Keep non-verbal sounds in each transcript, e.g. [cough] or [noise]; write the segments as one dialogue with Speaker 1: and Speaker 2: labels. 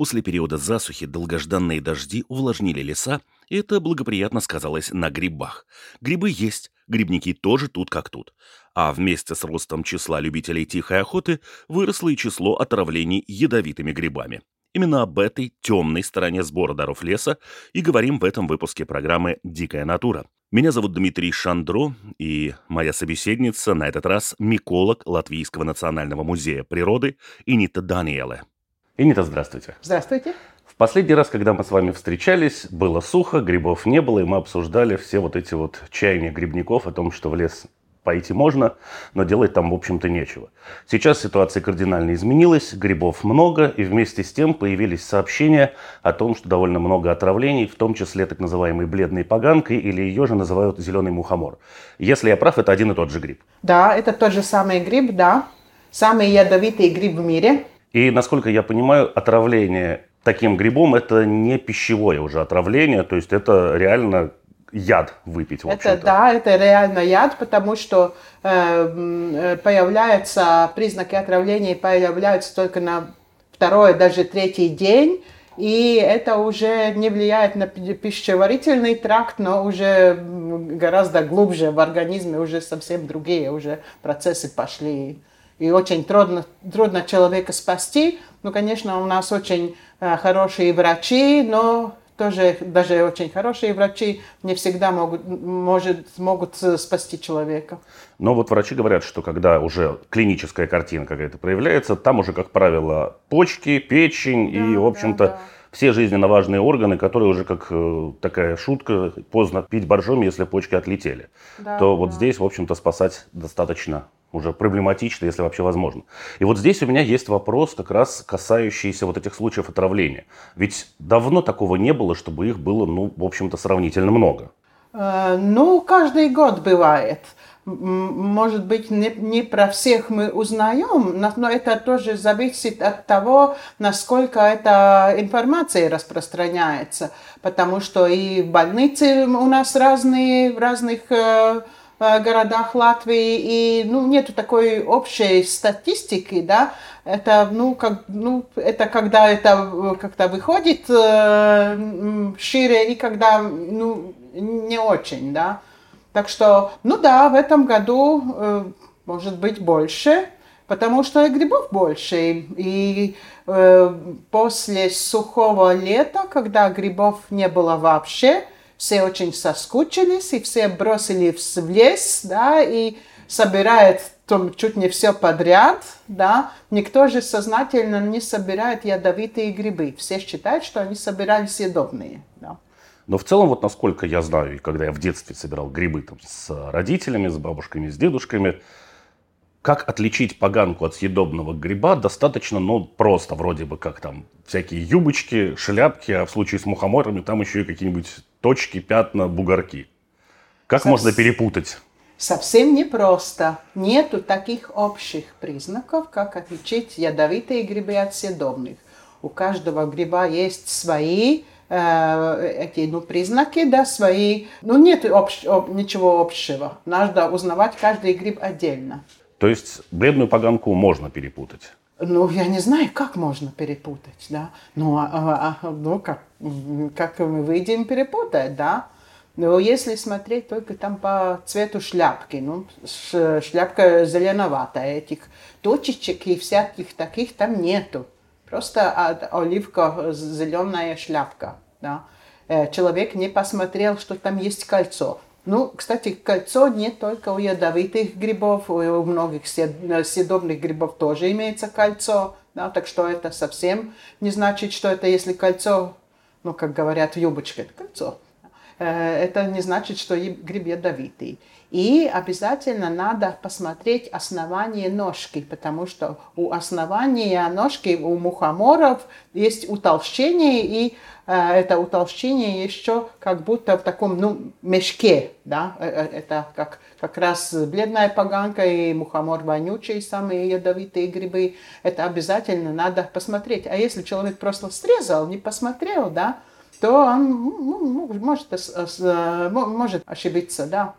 Speaker 1: После периода засухи долгожданные дожди увлажнили леса, и это благоприятно сказалось на грибах. Грибы есть, грибники тоже тут как тут. А вместе с ростом числа любителей тихой охоты выросло и число отравлений ядовитыми грибами. Именно об этой темной стороне сбора даров леса и говорим в этом выпуске программы «Дикая натура». Меня зовут Дмитрий Шандро, и моя собеседница на этот раз миколог Латвийского национального музея природы Инита Даниэле. Инита, здравствуйте.
Speaker 2: Здравствуйте.
Speaker 1: В последний раз, когда мы с вами встречались, было сухо, грибов не было, и мы обсуждали все вот эти вот чаяния грибников о том, что в лес пойти можно, но делать там, в общем-то, нечего. Сейчас ситуация кардинально изменилась, грибов много, и вместе с тем появились сообщения о том, что довольно много отравлений, в том числе так называемой бледной поганкой, или ее же называют зеленый мухомор. Если я прав, это один и тот же гриб.
Speaker 2: Да, это тот же самый гриб, да. Самый ядовитый гриб в мире.
Speaker 1: И, насколько я понимаю, отравление таким грибом это не пищевое уже отравление, то есть это реально яд выпить.
Speaker 2: это да, это реально яд, потому что э, появляются признаки отравления появляются только на второй, даже третий день. И это уже не влияет на пищеварительный тракт, но уже гораздо глубже в организме, уже совсем другие уже процессы пошли и очень трудно, трудно человека спасти. Ну, конечно, у нас очень э, хорошие врачи, но тоже даже очень хорошие врачи не всегда могут, может, могут спасти человека.
Speaker 1: Но вот врачи говорят, что когда уже клиническая картина какая-то проявляется, там уже, как правило, почки, печень да, и, в общем-то, да, да. все жизненно важные органы, которые уже как э, такая шутка, поздно пить боржоми, если почки отлетели. Да, то да. вот здесь, в общем-то, спасать достаточно уже проблематично, если вообще возможно. И вот здесь у меня есть вопрос, как раз касающийся вот этих случаев отравления. Ведь давно такого не было, чтобы их было, ну, в общем-то, сравнительно много.
Speaker 2: Э, ну, каждый год бывает. Может быть, не, не про всех мы узнаем, но это тоже зависит от того, насколько эта информация распространяется. Потому что и больницы у нас разные, в разных э, городах Латвии, и ну, нету такой общей статистики, да, это, ну, как, ну, это когда это как-то выходит э, шире и когда, ну, не очень, да. Так что, ну да, в этом году э, может быть больше, потому что и грибов больше. И э, после сухого лета, когда грибов не было вообще, все очень соскучились, и все бросились в лес, да, и собирает там чуть не все подряд, да, никто же сознательно не собирает ядовитые грибы. Все считают, что они собирали съедобные, да.
Speaker 1: Но в целом, вот насколько я знаю, и когда я в детстве собирал грибы там, с родителями, с бабушками, с дедушками, как отличить поганку от съедобного гриба достаточно, ну, просто, вроде бы, как там всякие юбочки, шляпки, а в случае с мухоморами там еще и какие-нибудь точки, пятна, бугорки. Как Совс... можно перепутать?
Speaker 2: Совсем непросто. Нету таких общих признаков, как отличить ядовитые грибы от съедобных. У каждого гриба есть свои э, эти ну, признаки, да, свои. Ну, нет общ, об, ничего общего. Надо узнавать каждый гриб отдельно.
Speaker 1: То есть бледную поганку можно перепутать?
Speaker 2: Ну, я не знаю, как можно перепутать, да. Ну, а, а, а, ну как, как мы выйдем перепутать, да. Но если смотреть только там по цвету шляпки, ну, шляпка зеленоватая, этих точечек и всяких таких там нету. Просто оливка зеленая шляпка, да. Э, человек не посмотрел, что там есть кольцо. Ну, кстати, кольцо не только у ядовитых грибов, у многих съедобных грибов тоже имеется кольцо. Да, так что это совсем не значит, что это если кольцо, ну, как говорят, юбочка, это кольцо. это не значит, что гриб ядовитый. И обязательно надо посмотреть основание ножки, потому что у основания ножки у мухоморов есть утолщение, и э, это утолщение еще как будто в таком ну, мешке. Да? Э, э, это как, как раз бледная поганка и мухомор вонючий, самые ядовитые грибы. Это обязательно надо посмотреть. А если человек просто срезал, не посмотрел, да, то он ну, может, может ошибиться. Да.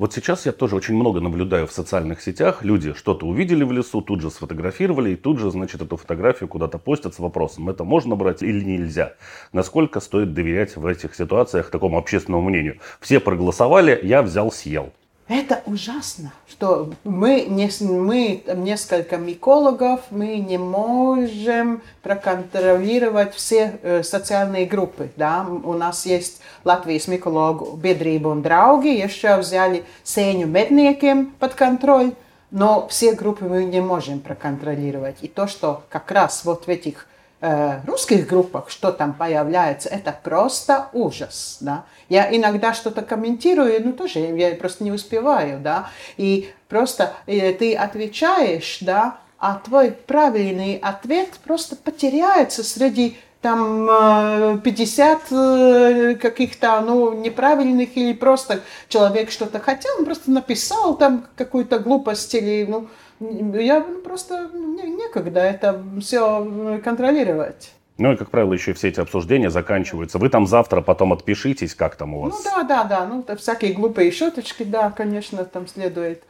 Speaker 1: Вот сейчас я тоже очень много наблюдаю в социальных сетях. Люди что-то увидели в лесу, тут же сфотографировали, и тут же, значит, эту фотографию куда-то постят с вопросом, это можно брать или нельзя. Насколько стоит доверять в этих ситуациях такому общественному мнению. Все проголосовали, я взял, съел.
Speaker 2: Это ужасно, что мы, не, мы несколько микологов, мы не можем проконтролировать все э, социальные группы. Да? У нас есть Латвijas микологу biedrība un draugi, еще взяли сеню медniekiem под контроль, но все группы мы не можем проконтролировать. И то, что как раз вот в этих э, русских группах, что там появляется, это просто ужас, да. Я иногда что-то комментирую, ну тоже я просто не успеваю, да, и просто э, ты отвечаешь, да, а твой правильный ответ просто потеряется среди там 50 э, каких-то ну, неправильных или просто человек что-то хотел, он просто написал там какую-то глупость или ну, я просто ну, некогда это все контролировать.
Speaker 1: Ну и, как правило, еще все эти обсуждения заканчиваются. Вы там завтра потом отпишитесь, как там у вас?
Speaker 2: Ну да, да, да. Ну, всякие глупые шуточки, да, конечно, там следует.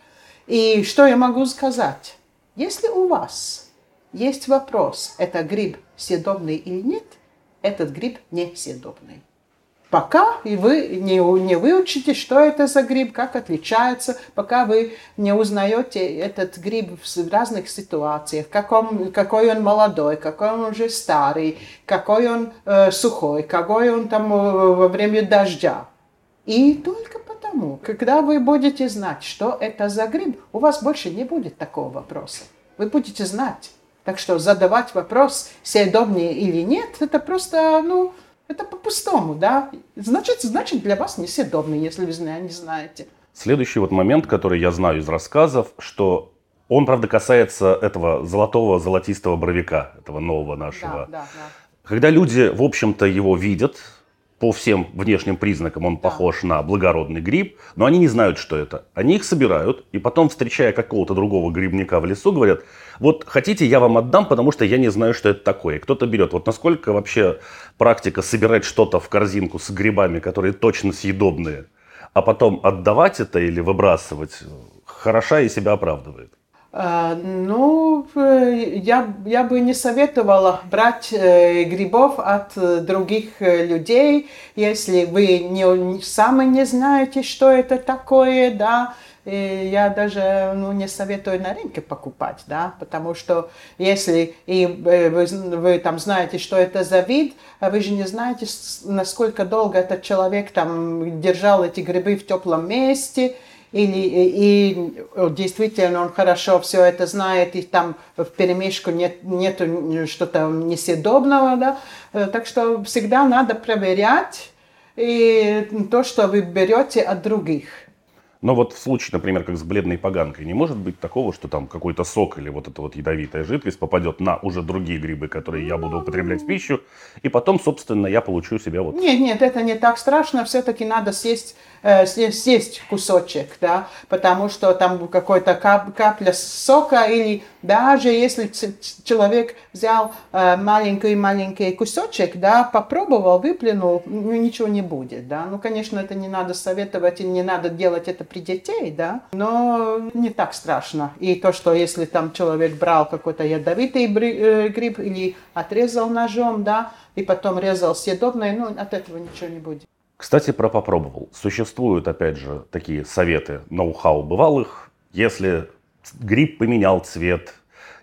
Speaker 2: И что я могу сказать? Если у вас есть вопрос, это гриб съедобный или нет, этот гриб не съедобный пока и вы не, не выучите, что это за гриб, как отличается, пока вы не узнаете этот гриб в разных ситуациях, как он, какой он молодой, какой он уже старый, какой он э, сухой, какой он там э, во время дождя. И только потому, когда вы будете знать, что это за гриб, у вас больше не будет такого вопроса. Вы будете знать. Так что задавать вопрос, съедобнее или нет, это просто, ну, это по-пустому, да? Значит, значит, для вас несъедобный, если вы не знаете.
Speaker 1: Следующий вот момент, который я знаю из рассказов, что он, правда, касается этого золотого, золотистого бровика, этого нового нашего. Да, да, да. Когда люди, в общем-то, его видят, по всем внешним признакам он похож на благородный гриб, но они не знают, что это. Они их собирают, и потом, встречая какого-то другого грибника в лесу, говорят, вот хотите, я вам отдам, потому что я не знаю, что это такое. Кто-то берет. Вот насколько вообще практика собирать что-то в корзинку с грибами, которые точно съедобные, а потом отдавать это или выбрасывать, хороша и себя оправдывает.
Speaker 2: А, ну, я, я бы не советовала брать э, грибов от э, других э, людей, если вы не, сами не знаете, что это такое, да. И я даже ну, не советую на рынке покупать, да, потому что если и вы, вы там знаете, что это за вид, а вы же не знаете, насколько долго этот человек там держал эти грибы в теплом месте, или и действительно он хорошо все это знает, и там в перемешку нет нету что-то несъедобного, да, э, так что всегда надо проверять и то, что вы берете от других.
Speaker 1: Но вот в случае, например, как с бледной поганкой, не может быть такого, что там какой-то сок или вот эта вот ядовитая жидкость попадет на уже другие грибы, которые я буду употреблять в пищу, и потом, собственно, я получу себе вот...
Speaker 2: Нет, нет, это не так страшно, все-таки надо съесть, э, съесть кусочек, да, потому что там какой-то кап, капля сока или даже если человек взял э, маленький-маленький кусочек, да, попробовал, выплюнул, ну, ничего не будет, да. Ну, конечно, это не надо советовать и не надо делать это при детей, да, но не так страшно. И то, что если там человек брал какой-то ядовитый э, гриб или отрезал ножом, да, и потом резал съедобное, ну, от этого ничего не будет.
Speaker 1: Кстати, про попробовал. Существуют, опять же, такие советы ноу-хау бывалых. Если гриб поменял цвет,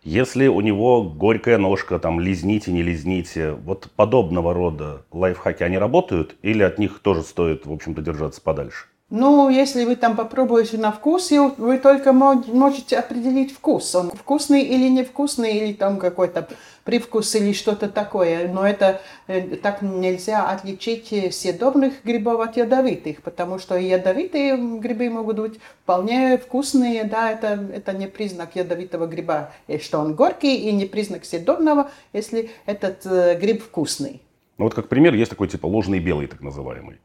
Speaker 1: если у него горькая ножка, там, лизните, не лизните, вот подобного рода лайфхаки, они работают или от них тоже стоит, в общем-то, держаться подальше?
Speaker 2: Ну, если вы там попробуете на вкус, вы только можете определить вкус. Он вкусный или невкусный, или там какой-то привкус или что-то такое. Но это э, так нельзя отличить съедобных грибов от ядовитых, потому что ядовитые грибы могут быть вполне вкусные, да, это, это не признак ядовитого гриба, что он горький, и не признак съедобного, если этот э, гриб вкусный.
Speaker 1: Ну вот как пример есть такой типа ложный белый, так называемый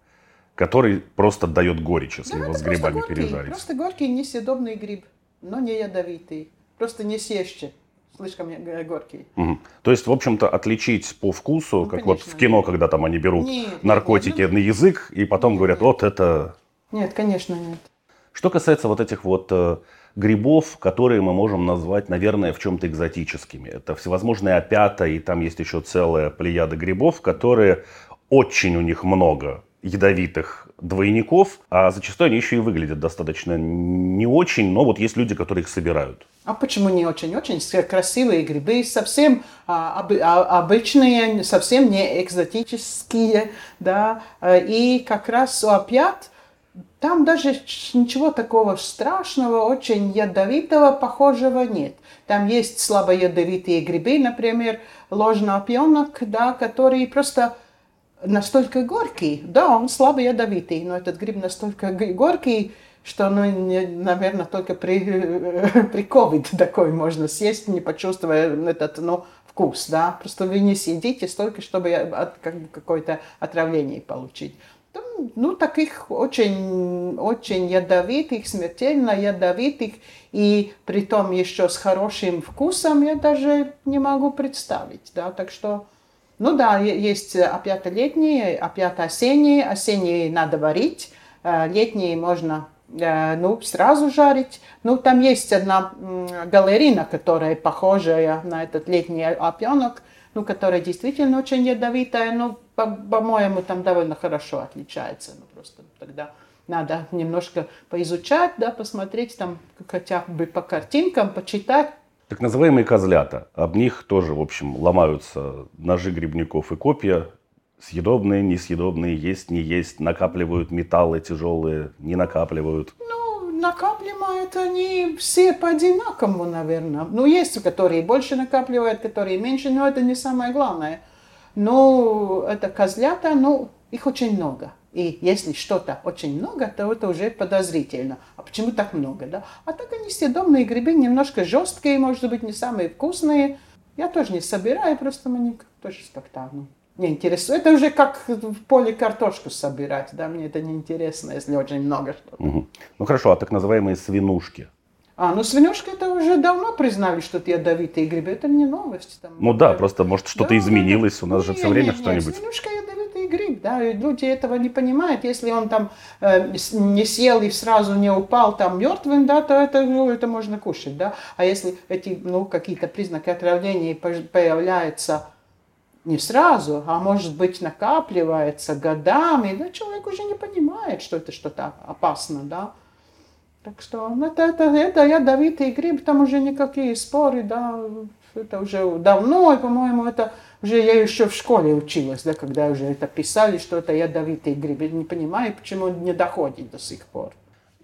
Speaker 1: который просто дает горечь, если да, его с грибами
Speaker 2: горький,
Speaker 1: пережарить.
Speaker 2: Просто горький, несъедобный гриб, но не ядовитый. Просто не съешьте. Слишком горький.
Speaker 1: Угу. То есть, в общем-то, отличить по вкусу, ну, как конечно, вот в кино, нет. когда там они берут нет, наркотики нет, на язык и потом нет, говорят, вот это...
Speaker 2: Нет, конечно, нет.
Speaker 1: Что касается вот этих вот э, грибов, которые мы можем назвать, наверное, в чем-то экзотическими. Это всевозможные опята, и там есть еще целая плеяда грибов, которые очень у них много ядовитых двойников, а зачастую они еще и выглядят достаточно не очень, но вот есть люди, которые их собирают.
Speaker 2: А почему не очень? Очень красивые грибы, совсем а, об, а, обычные, совсем не экзотические, да, и как раз у опят там даже ничего такого страшного, очень ядовитого, похожего нет. Там есть слабо ядовитые грибы, например, ложный опьонок, да, которые просто настолько горький. Да, он слабо ядовитый, но этот гриб настолько горький, что, ну, не, наверное, только при, [laughs] при COVID такой можно съесть, не почувствуя этот, ну, вкус, да. Просто вы не съедите столько, чтобы от, как, какое-то отравление получить. Ну, таких очень, очень ядовитых, смертельно ядовитых, и при том еще с хорошим вкусом я даже не могу представить, да. Так что ну да, есть опята-летние, опята-осенние. Осенние надо варить, э, летние можно э, ну, сразу жарить. Ну, там есть одна галерина, которая похожая на этот летний опенок, ну, которая действительно очень ядовитая, но, по-моему, там довольно хорошо отличается. Ну, просто тогда надо немножко поизучать, да, посмотреть там хотя бы по картинкам, почитать,
Speaker 1: так называемые козлята. Об них тоже, в общем, ломаются ножи грибников и копья. Съедобные, несъедобные, есть, не есть, накапливают металлы тяжелые, не накапливают.
Speaker 2: Ну, накапливают они все по одинаковому, наверное. Ну, есть, которые больше накапливают, которые меньше, но это не самое главное. Но это козлята, ну, их очень много. И если что-то очень много, то это уже подозрительно. А почему так много? Да? А так они съедобные грибы, немножко жесткие, может быть, не самые вкусные. Я тоже не собираю, просто мне тоже как-то ну, не интересует. Это уже как в поле картошку собирать. Да? Мне это не интересно, если очень много что-то.
Speaker 1: Угу. Ну хорошо, а так называемые свинушки?
Speaker 2: А, ну свинюшки это уже давно признали, что это ядовитые грибы. Это не новость. Там,
Speaker 1: ну да, просто может что-то да, изменилось. У нас же все время что-нибудь.
Speaker 2: Свинюшка ядовитый гриб, да, и люди этого не понимают. Если он там э, не съел и сразу не упал там мертвым, да, то это, ну, это можно кушать, да. А если эти, ну, какие-то признаки отравления появляются не сразу, а может быть накапливается годами, да, человек уже не понимает, что это что-то опасно, да. Так что ну, это, это, это ядовитый гриб, там уже никакие споры, да, это уже давно, и, по-моему, это уже я еще в школе училась, да, когда уже это писали, что это ядовитый гриб. Я не понимаю, почему не доходит до сих пор.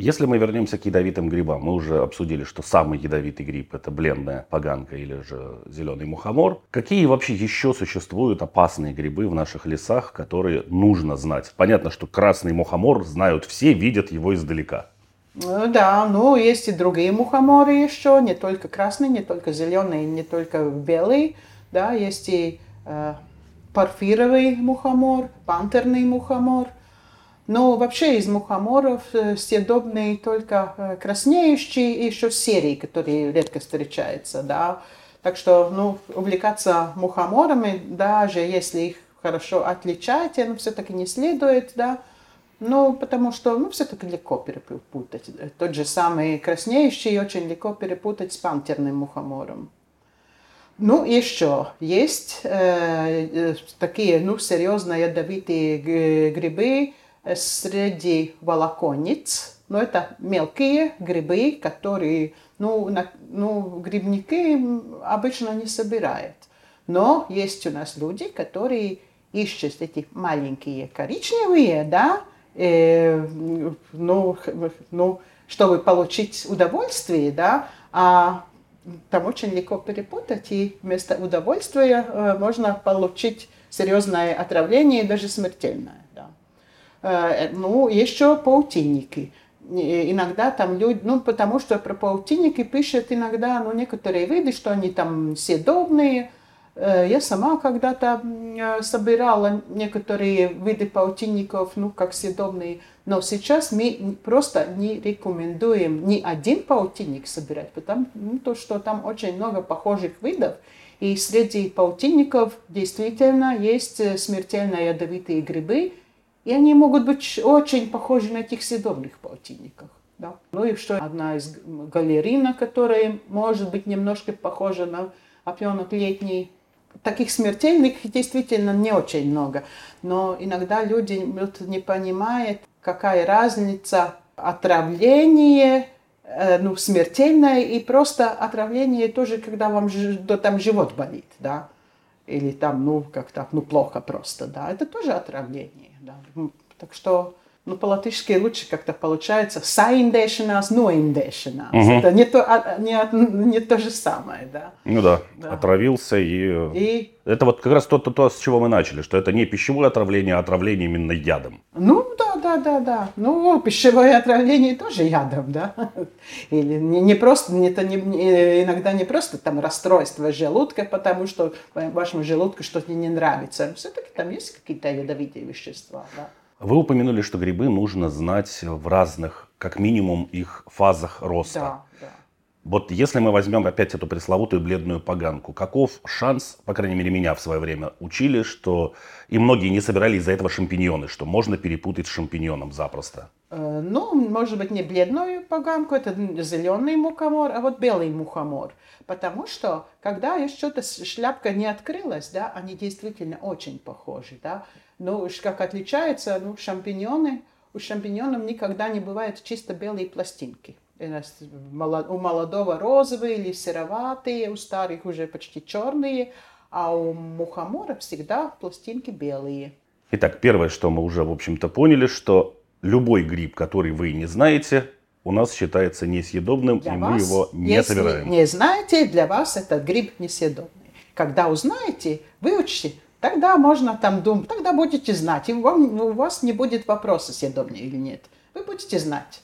Speaker 1: Если мы вернемся к ядовитым грибам, мы уже обсудили, что самый ядовитый гриб это бледная поганка или же зеленый мухомор. Какие вообще еще существуют опасные грибы в наших лесах, которые нужно знать? Понятно, что красный мухомор знают все, видят его издалека.
Speaker 2: Ну да, ну есть и другие мухоморы еще, не только красные, не только зеленые, не только белые, да, есть и э, парфировый мухомор, пантерный мухомор. Но вообще из мухоморов э, съедобные только э, краснеющие и еще серии, которые редко встречаются, да. Так что, ну, увлекаться мухоморами, даже если их хорошо отличать, но все-таки не следует, да, ну, потому что, ну, все-таки легко перепутать. Тот же самый краснеющий очень легко перепутать с пантерным мухомором. Ну, еще есть э, такие, ну, серьезно ядовитые грибы среди волоконниц. Но это мелкие грибы, которые, ну, на, ну, грибники обычно не собирают. Но есть у нас люди, которые ищут эти маленькие коричневые, да, э, ну, ну, чтобы получить удовольствие, да, а там очень легко перепутать, и вместо удовольствия э, можно получить серьезное отравление, даже смертельное. Да. Э, ну, еще паутинники. Иногда там люди, ну, потому что про паутинники пишут иногда, ну, некоторые виды, что они там съедобные, Э, я сама когда-то э, собирала некоторые виды паутинников, ну, как съедобные, но сейчас мы просто не рекомендуем ни один паутинник собирать, потому ну, то, что там очень много похожих видов, и среди паутинников действительно есть э, смертельно ядовитые грибы, и они могут быть очень похожи на этих съедобных паутинников. Да. Ну и что одна из галерина, которая может быть немножко похожа на опенок летний, таких смертельных действительно не очень много. Но иногда люди не понимают, какая разница отравление, э, ну, смертельное и просто отравление тоже, когда вам да, там живот болит, да, или там, ну, как-то, ну, плохо просто, да, это тоже отравление, да. Так что ну, по-латышски лучше как-то получается saindēšanās, noindēšanās. Угу. Это не то, а, не, не то же самое, да.
Speaker 1: Ну да, да. отравился и... и... Это вот как раз то, то, то, с чего мы начали, что это не пищевое отравление, а отравление именно ядом.
Speaker 2: Ну да, да, да, да. Ну, пищевое отравление тоже ядом, да. [laughs] Или не, не просто, это не, не, иногда не просто там расстройство желудка, потому что вашему желудку что-то не нравится. Все-таки там есть какие-то ядовитые вещества, да.
Speaker 1: Вы упомянули, что грибы нужно знать в разных, как минимум, их фазах роста.
Speaker 2: Да, да.
Speaker 1: Вот если мы возьмем опять эту пресловутую бледную поганку, каков шанс, по крайней мере меня в свое время учили, что и многие не собирали из-за этого шампиньоны, что можно перепутать с шампиньоном запросто?
Speaker 2: Э, ну, может быть, не бледную поганку, это зеленый мухомор, а вот белый мухомор. Потому что, когда еще что-то шляпка не открылась, да, они действительно очень похожи, да. Но уж как отличается, ну, шампиньоны, у шампиньонов никогда не бывает чисто белые пластинки. У молодого розовые или сероватые, у старых уже почти черные, а у мухомора всегда пластинки белые.
Speaker 1: Итак, первое, что мы уже, в общем-то, поняли, что любой гриб, который вы не знаете, у нас считается несъедобным, для и вас, мы его не
Speaker 2: если
Speaker 1: собираем.
Speaker 2: не знаете, для вас этот гриб несъедобный. Когда узнаете, выучите, Тогда можно там думать, тогда будете знать, и вам, у вас не будет вопроса, съедобный или нет. Вы будете знать.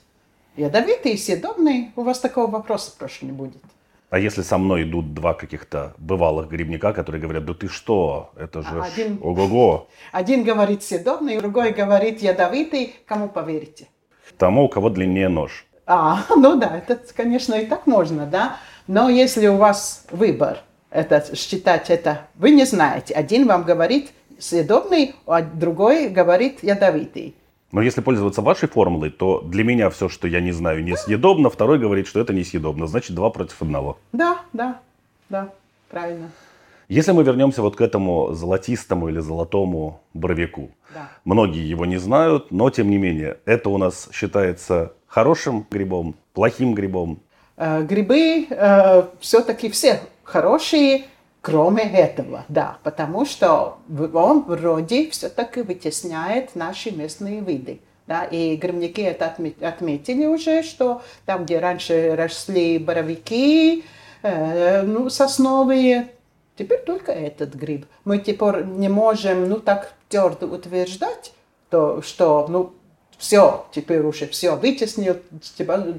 Speaker 2: Ядовитый и съедобный, у вас такого вопроса просто не будет.
Speaker 1: А если со мной идут два каких-то бывалых грибника, которые говорят, да ты что, это же один, ого-го.
Speaker 2: Один говорит съедобный, другой говорит ядовитый, кому поверите?
Speaker 1: Тому, у кого длиннее нож.
Speaker 2: А, ну да, это, конечно, и так можно, да. Но если у вас выбор – это, считать это, вы не знаете. Один вам говорит съедобный, а другой говорит ядовитый.
Speaker 1: Но если пользоваться вашей формулой, то для меня все, что я не знаю, несъедобно, второй говорит, что это несъедобно. Значит, два против одного.
Speaker 2: Да, да, да, правильно.
Speaker 1: Если мы вернемся вот к этому золотистому или золотому боровику.
Speaker 2: Да.
Speaker 1: Многие его не знают, но тем не менее, это у нас считается хорошим грибом, плохим грибом.
Speaker 2: Э, грибы э, все-таки все хорошие, кроме этого, да, потому что он вроде все-таки вытесняет наши местные виды. Да, и грибники это отметили уже, что там, где раньше росли боровики, э, ну, сосновые, теперь только этот гриб. Мы теперь не можем, ну, так твердо утверждать, то, что, ну, все, теперь уже все вытеснил,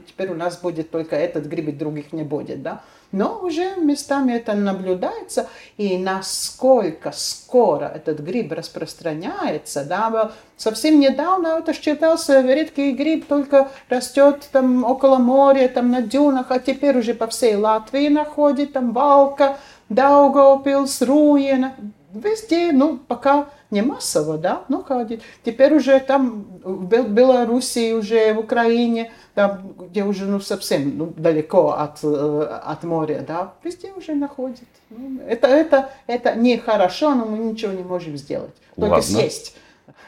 Speaker 2: теперь у нас будет только этот гриб, и других не будет, да. Но уже местами это наблюдается, и насколько скоро этот гриб распространяется, да, совсем недавно это считался редкий гриб, только растет там около моря, там на дюнах, а теперь уже по всей Латвии находит, там Валка, Даугавпилс, Руена, везде, ну, пока не массово, да, но ходит. Теперь уже там в Белоруссии, уже в Украине, там, где уже ну, совсем ну, далеко от, э, от моря, да, везде уже находит. Ну, это, это, это нехорошо, но мы ничего не можем сделать, только Ладно. съесть.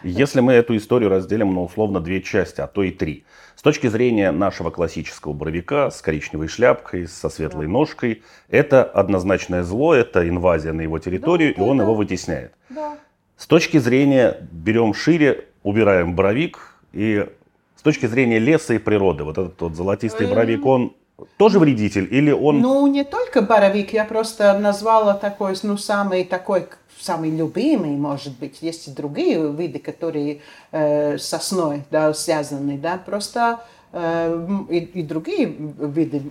Speaker 1: Если мы эту историю разделим на условно две части, а то и три. С точки зрения нашего классического боровика с коричневой шляпкой, со светлой да. ножкой, это однозначное зло, это инвазия на его территорию, да, и он да. его вытесняет.
Speaker 2: Да.
Speaker 1: С точки зрения, берем шире, убираем боровик, И с точки зрения леса и природы, вот этот вот золотистый боровик, он тоже вредитель или он...
Speaker 2: Ну, не только боровик, я просто назвала такой, ну, самый такой, самый любимый, может быть. Есть и другие виды, которые э, сосной, да, связаны, да, просто э, и, и другие виды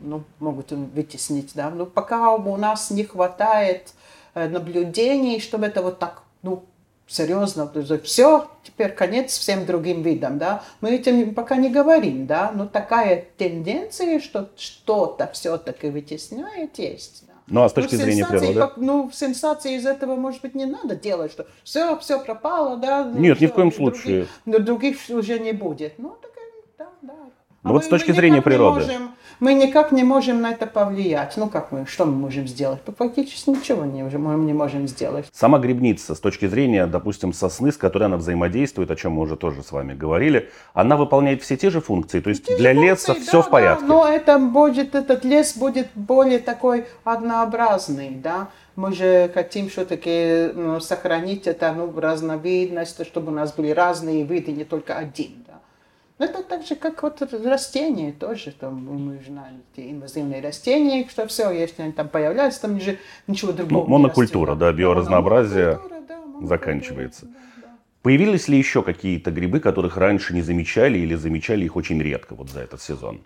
Speaker 2: ну, могут вытеснить, да. Но пока у нас не хватает э, наблюдений, чтобы это вот так, ну, серьезно, все, теперь конец всем другим видам, да, мы этим пока не говорим, да, но такая тенденция, что что-то все-таки вытесняет, есть. Да.
Speaker 1: Ну, а с точки ну, зрения природы? Как,
Speaker 2: ну, сенсации из этого, может быть, не надо делать, что все, все пропало, да.
Speaker 1: Нет, все, ни в коем случае.
Speaker 2: Других, других уже не будет. Ну, так, да, да.
Speaker 1: Ну, а вот с точки зрения природы.
Speaker 2: Можем, мы никак не можем на это повлиять. Ну как мы, что мы можем сделать? Фактически ничего не, мы не можем сделать.
Speaker 1: Сама грибница с точки зрения, допустим, сосны, с которой она взаимодействует, о чем мы уже тоже с вами говорили, она выполняет все те же функции. То есть те для леса функции, все да, в порядке.
Speaker 2: Да, но это будет, этот лес будет более такой однообразный, да. Мы же хотим все-таки ну, сохранить это, ну, разновидность, чтобы у нас были разные виды, не только один. Это так же, как вот растения тоже, там, мы знаем, эти инвазивные растения, что все, если они там появляются, там же ничего другого
Speaker 1: ну, Монокультура, да, биоразнообразие да, заканчивается. Да, да. Появились ли еще какие-то грибы, которых раньше не замечали или замечали их очень редко вот за этот сезон?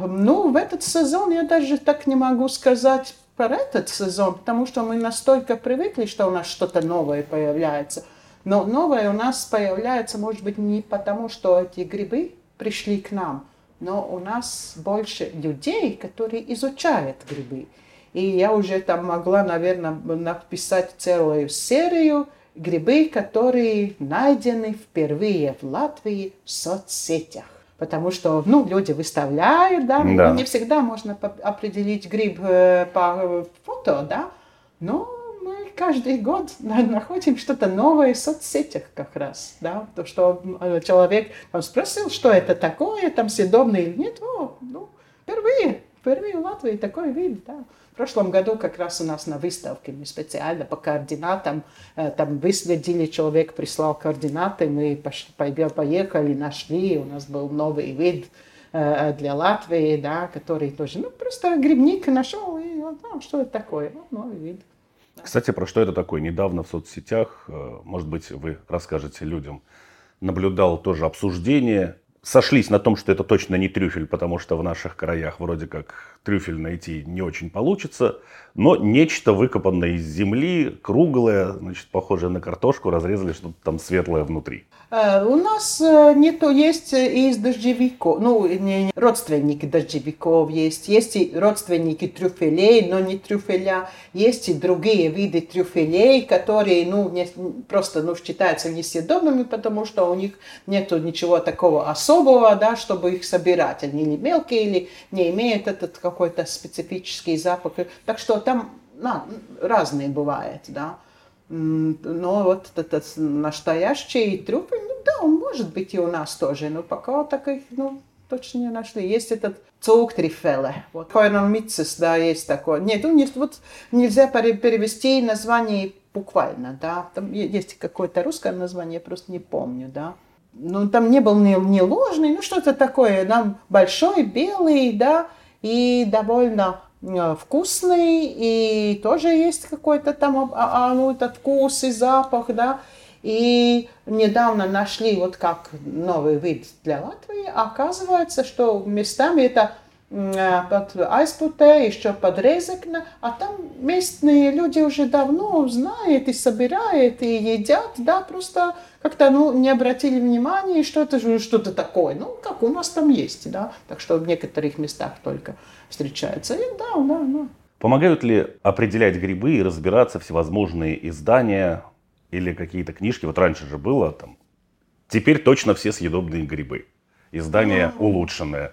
Speaker 2: Ну, в этот сезон я даже так не могу сказать про этот сезон, потому что мы настолько привыкли, что у нас что-то новое появляется – но новое у нас появляется, может быть, не потому, что эти грибы пришли к нам, но у нас больше людей, которые изучают грибы. И я уже там могла, наверное, написать целую серию грибы, которые найдены впервые в Латвии в соцсетях. Потому что ну, люди выставляют, да, да. не всегда можно определить гриб э, по фото, да, но каждый год находим что-то новое в соцсетях как раз, да, то, что э, человек там, спросил, что это такое, там съедобное или нет, о, ну, впервые, впервые в Латвии такой вид, да. В прошлом году как раз у нас на выставке мы специально по координатам, э, там выследили, человек прислал координаты, мы пошли, поехали, нашли, у нас был новый вид, э, для Латвии, да, который тоже, ну, просто грибник нашел, и он, ну, что это такое, ну, новый вид.
Speaker 1: Кстати, про что это такое? Недавно в соцсетях, э, может быть, вы расскажете людям, наблюдал тоже обсуждение. Сошлись на том, что это точно не трюфель, потому что в наших краях вроде как трюфель найти не очень получится, но нечто выкопанное из земли, круглое, значит, похожее на картошку, разрезали что-то там светлое внутри.
Speaker 2: Э, у нас э, не то есть из дождевиков, ну, не, родственники дождевиков есть, есть и родственники трюфелей, но не трюфеля, есть и другие виды трюфелей, которые, ну, не, просто, ну, считаются несъедобными, потому что у них нету ничего такого особого, да, чтобы их собирать. Они или мелкие, или не имеют этот какой-то специфический запах. Так что там ну, разные бывает, да. Но вот этот настоящий трюфель, ну да, он может быть и у нас тоже, но пока таких, ну, точно не нашли. Есть этот цугтрифеле, вот койномицис, да, есть такое. Нет, ну, нет, вот нельзя перевести название буквально, да. Там есть какое-то русское название, я просто не помню, да. Ну, там не был ни, ни ложный, ну, что-то такое, нам большой, белый, да, и довольно Э, вкусный, и тоже есть какой-то там а, а, ну, этот вкус и запах, да. И недавно нашли вот как новый вид для Латвии. Оказывается, что местами это под Айспуте, еще под Резекне, а там местные люди уже давно знают и собирают, и едят, да, просто как-то, ну, не обратили внимания, что это что-то такое, ну, как у нас там есть, да, так что в некоторых местах только встречается. И да, да, да.
Speaker 1: Помогают ли определять грибы и разбираться всевозможные издания или какие-то книжки? Вот раньше же было там. Теперь точно все съедобные грибы. Издание ну, улучшенное.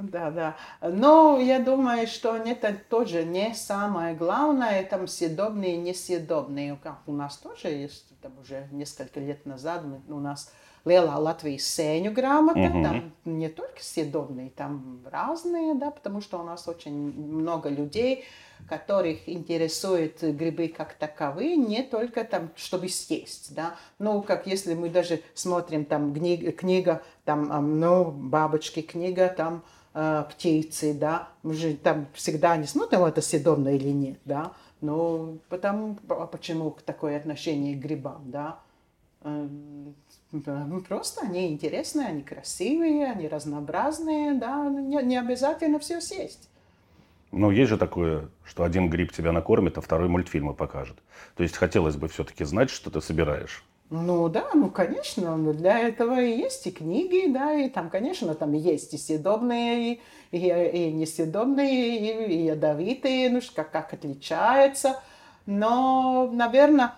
Speaker 2: Да, да. Но я думаю, что это тоже не самое главное, там съедобные и несъедобные. Как у нас тоже есть, там уже несколько лет назад мы, у нас lielā Латвijas сеню грамота, угу. там не только съедобные, там разные, да, потому что у нас очень много людей которых интересуют грибы как таковые, не только там, чтобы съесть, да. Ну, как если мы даже смотрим там книга там, ну, бабочки, книга там, э, птицы, да, мы же там всегда не смотрим, это съедобно или нет, да, ну, потому, а почему такое отношение к грибам, да, эм, Просто они интересные, они красивые, они разнообразные, да, не, не обязательно все съесть.
Speaker 1: Ну, есть же такое, что один гриб тебя накормит, а второй мультфильмы покажет. То есть хотелось бы все-таки знать, что ты собираешь.
Speaker 2: Ну да, ну конечно, для этого и есть и книги, да, и там, конечно, там есть и съедобные, и, и, и несъедобные, и, и ядовитые, ну как, как отличается. Но, наверное,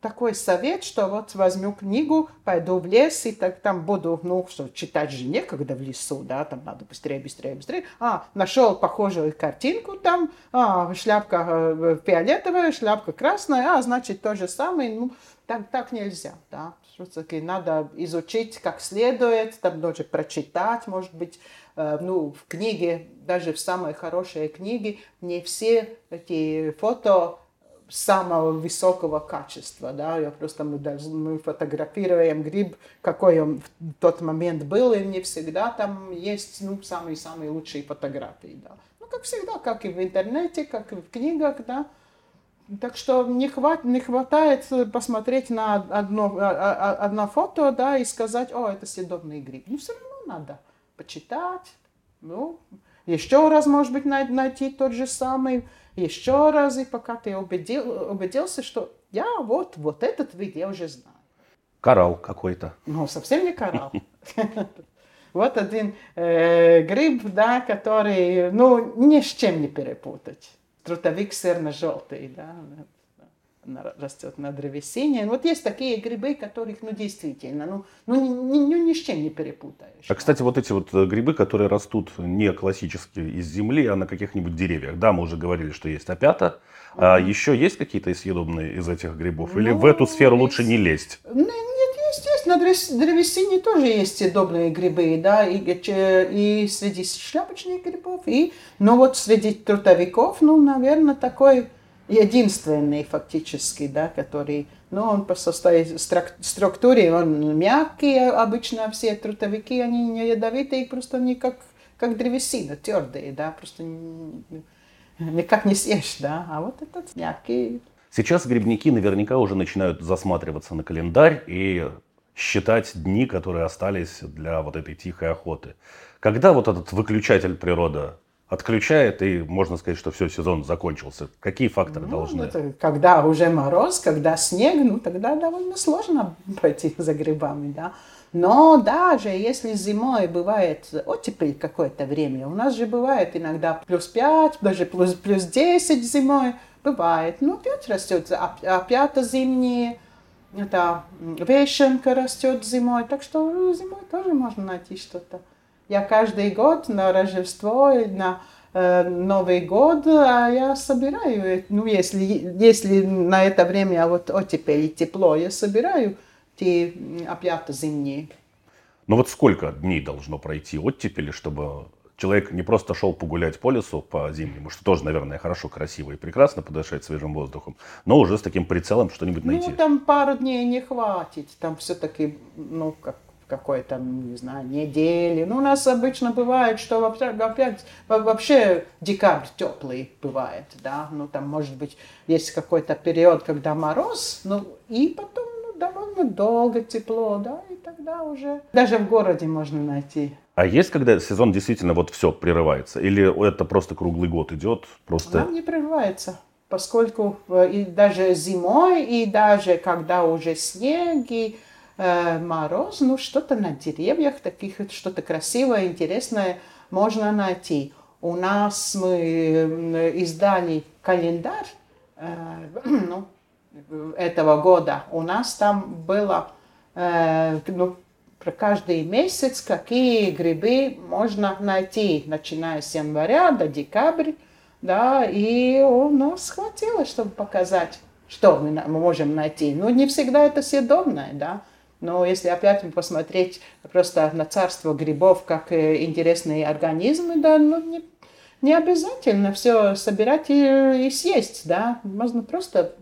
Speaker 2: такой совет, что вот возьму книгу, пойду в лес и так там буду, ну, что читать же некогда в лесу, да, там надо быстрее, быстрее, быстрее. А, нашел похожую картинку там, а, шляпка э, фиолетовая, шляпка красная, а, значит, то же самое, ну, так, так нельзя, да. Все-таки надо изучить как следует, там даже прочитать, может быть, э, ну, в книге, даже в самой хорошей книге, не все эти фото самого высокого качества, да, я просто мы, даже, мы фотографируем гриб, какой он в тот момент был, и не всегда там есть, ну, самые-самые лучшие фотографии, да. Ну, как всегда, как и в интернете, как и в книгах, да. Так что не, хват, не хватает посмотреть на одно, а, а, одно фото, да, и сказать, о, это съедобный гриб. Ну, все равно надо почитать, ну, еще раз, может быть, найти тот же самый еще раз, и пока ты убедил, убедился, что я вот, вот этот вид я уже знаю.
Speaker 1: Коралл какой-то.
Speaker 2: Ну, совсем не коралл. [laughs] Вот один э, гриб, да, который, ну, ни с чем не перепутать. Трутовик серно-желтый, да растет на древесине. Вот есть такие грибы, которых, ну, действительно, ну, ну ни, ни, ни с чем не перепутаешь.
Speaker 1: А, кстати, вот эти вот э, грибы, которые растут не классически из земли, а на каких-нибудь деревьях. Да, мы уже говорили, что есть опята. А еще есть какие-то съедобные из этих грибов? Или ну, в эту сферу есть... лучше не лезть?
Speaker 2: Нет, есть. На древесине тоже есть съедобные грибы, да, и, и среди шляпочных грибов, и, но вот среди трутовиков, ну, наверное, такой единственный фактически, да, который, ну, он по своей структуре, он мягкий, обычно все трутовики, они не ядовитые, просто они как, как древесина, твердые, да, просто никак не съешь, да, а вот этот мягкий.
Speaker 1: Сейчас грибники наверняка уже начинают засматриваться на календарь и считать дни, которые остались для вот этой тихой охоты. Когда вот этот выключатель природа отключает, и можно сказать, что все, сезон закончился. Какие факторы ну, должны? Это,
Speaker 2: когда уже мороз, когда снег, ну тогда довольно сложно [laughs] пойти за грибами, да. Но даже если зимой бывает оттепель какое-то время, у нас же бывает иногда плюс 5, даже плюс, плюс 10 зимой, бывает. Ну, опять растет, опять зимние, это вешенка растет зимой, так что ну, зимой тоже можно найти что-то. Я каждый год на Рождество и на э, Новый год а я собираю, ну, если, если на это время вот оттепель тепло, я собираю те опята зимние.
Speaker 1: Ну вот сколько дней должно пройти оттепели, чтобы человек не просто шел погулять по лесу по зимнему, что тоже, наверное, хорошо, красиво и прекрасно подышать свежим воздухом, но уже с таким прицелом что-нибудь ну, найти.
Speaker 2: Ну, там пару дней не хватит, там все-таки, ну, как какой-то, не знаю, недели. Ну, у нас обычно бывает, что опять, вообще декабрь теплый бывает, да, ну, там, может быть, есть какой-то период, когда мороз, ну, и потом ну, довольно долго тепло, да, и тогда уже даже в городе можно найти.
Speaker 1: А есть, когда сезон действительно вот все прерывается? Или это просто круглый год идет? Просто...
Speaker 2: Он не прерывается поскольку э, и даже зимой, и даже когда уже снег, и э, мороз, ну что-то на деревьях, таких что-то красивое, интересное можно найти. У нас мы издали календарь э, [clears throat] ну, этого года. У нас там было э, ну, про каждый месяц, какие грибы можно найти, начиная с января до декабря. Да, и у нас хватило, чтобы показать, что мы можем найти. Но не всегда это съедобное, да. Но если опять посмотреть просто на царство грибов как э, интересные организмы, да, ну, не, не обязательно все собирать и, и съесть, да, можно просто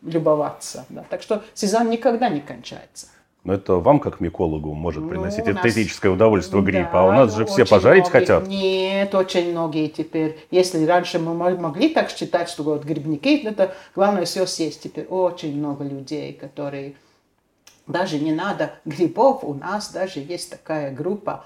Speaker 2: любоваться, да. Так что сезон никогда не кончается.
Speaker 1: Но это вам, как микологу, может ну, приносить нас... эстетическое удовольствие грипп. Да, а у нас же все пожарить
Speaker 2: многие...
Speaker 1: хотят.
Speaker 2: Нет, очень многие теперь. Если раньше мы могли так считать, что вот грибники, это главное все съесть. Теперь очень много людей, которые даже не надо грибов. У нас даже есть такая группа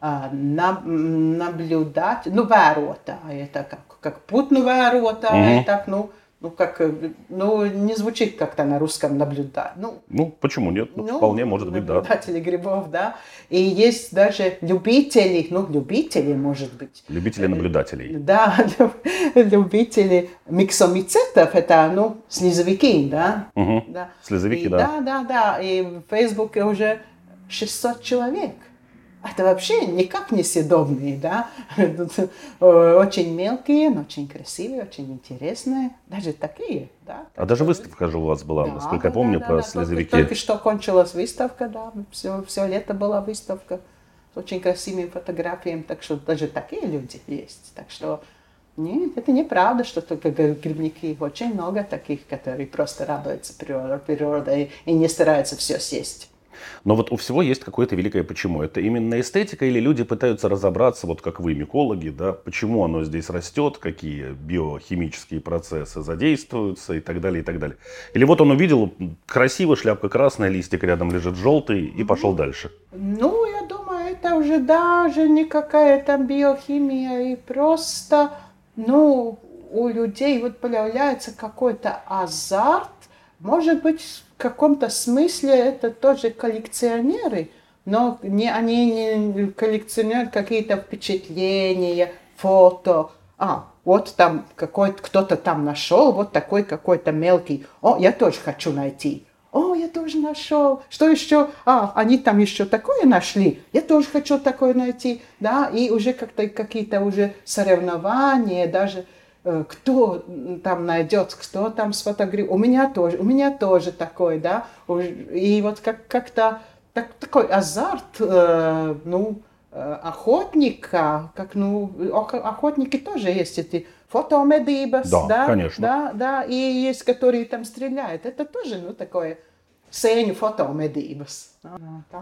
Speaker 2: а, наблюдать, ну, vērotāji, это как, как путну vērotāji, mm-hmm. так, ну, ну, как, ну, не звучит как-то на русском наблюдать. Ну,
Speaker 1: ну почему нет? Ну, ну, вполне может быть, да.
Speaker 2: Наблюдатели грибов, да. И есть даже любители, ну, любители, может быть.
Speaker 1: Любители наблюдателей.
Speaker 2: Да, [laughs] любители миксомицетов, это, ну, слезовики, да.
Speaker 1: Угу. да. Слезовики, и, да.
Speaker 2: Да, да, да. И в Фейсбуке уже 600 человек это вообще никак не съедобные, да, очень мелкие, но очень красивые, очень интересные, даже такие, да.
Speaker 1: А даже выставка же у вас была, да, насколько да, я помню, да, про да, слезовики.
Speaker 2: Только, только что кончилась выставка, да, все, все лето была выставка с очень красивыми фотографиями, так что даже такие люди есть, так что нет, это неправда, что только грибники. Очень много таких, которые просто радуются природой и не стараются все съесть.
Speaker 1: Но вот у всего есть какое-то великое почему. Это именно эстетика или люди пытаются разобраться, вот как вы, микологи, да, почему оно здесь растет, какие биохимические процессы задействуются и так далее, и так далее. Или вот он увидел, красиво, шляпка красная, листик рядом лежит желтый и пошел дальше.
Speaker 2: Ну, я думаю, это уже даже не какая-то биохимия, и просто, ну, у людей вот появляется какой-то азарт, может быть, в каком-то смысле это тоже коллекционеры, но не, они не коллекционируют какие-то впечатления, фото. А, вот там какой-то кто-то там нашел, вот такой какой-то мелкий. О, я тоже хочу найти. О, я тоже нашел. Что еще? А, они там еще такое нашли. Я тоже хочу такое найти. Да, и уже как-то какие-то уже соревнования, даже кто там найдет, кто там сфотографирует. У меня тоже, у меня тоже такой, да. И вот как, как-то так, такой азарт, э, ну, э, охотника, как, ну, охотники тоже есть эти фотомедибас,
Speaker 1: да,
Speaker 2: да,
Speaker 1: конечно.
Speaker 2: да, да, и есть, которые там стреляют. Это тоже, ну, такое сēņu fotomedības.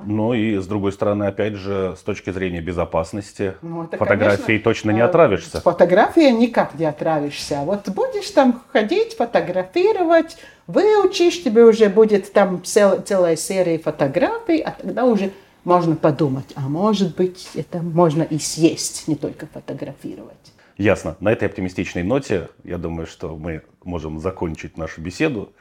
Speaker 1: Ну и с другой стороны, опять же, с точки зрения безопасности, ну, это, фотографией конечно, точно не отравишься.
Speaker 2: Фотография никак не отравишься. Вот будешь там ходить, фотографировать, выучишь, тебе уже будет там цел, целая серия фотографий, а тогда уже можно подумать, а может быть, это можно и съесть, не только фотографировать.
Speaker 1: Ясно. На этой оптимистичной ноте, я думаю, что мы можем закончить нашу беседу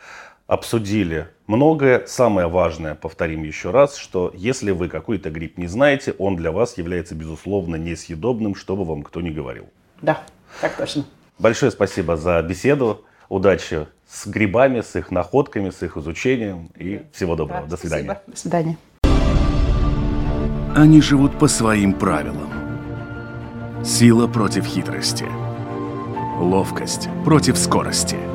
Speaker 1: обсудили многое. Самое важное, повторим еще раз, что если вы какой-то гриб не знаете, он для вас является, безусловно, несъедобным, что бы вам кто ни говорил.
Speaker 2: Да, так точно.
Speaker 1: Большое спасибо за беседу. Удачи с грибами, с их находками, с их изучением. И всего доброго. Да, До свидания.
Speaker 2: Спасибо. До свидания.
Speaker 3: Они живут по своим правилам. Сила против хитрости. Ловкость против скорости –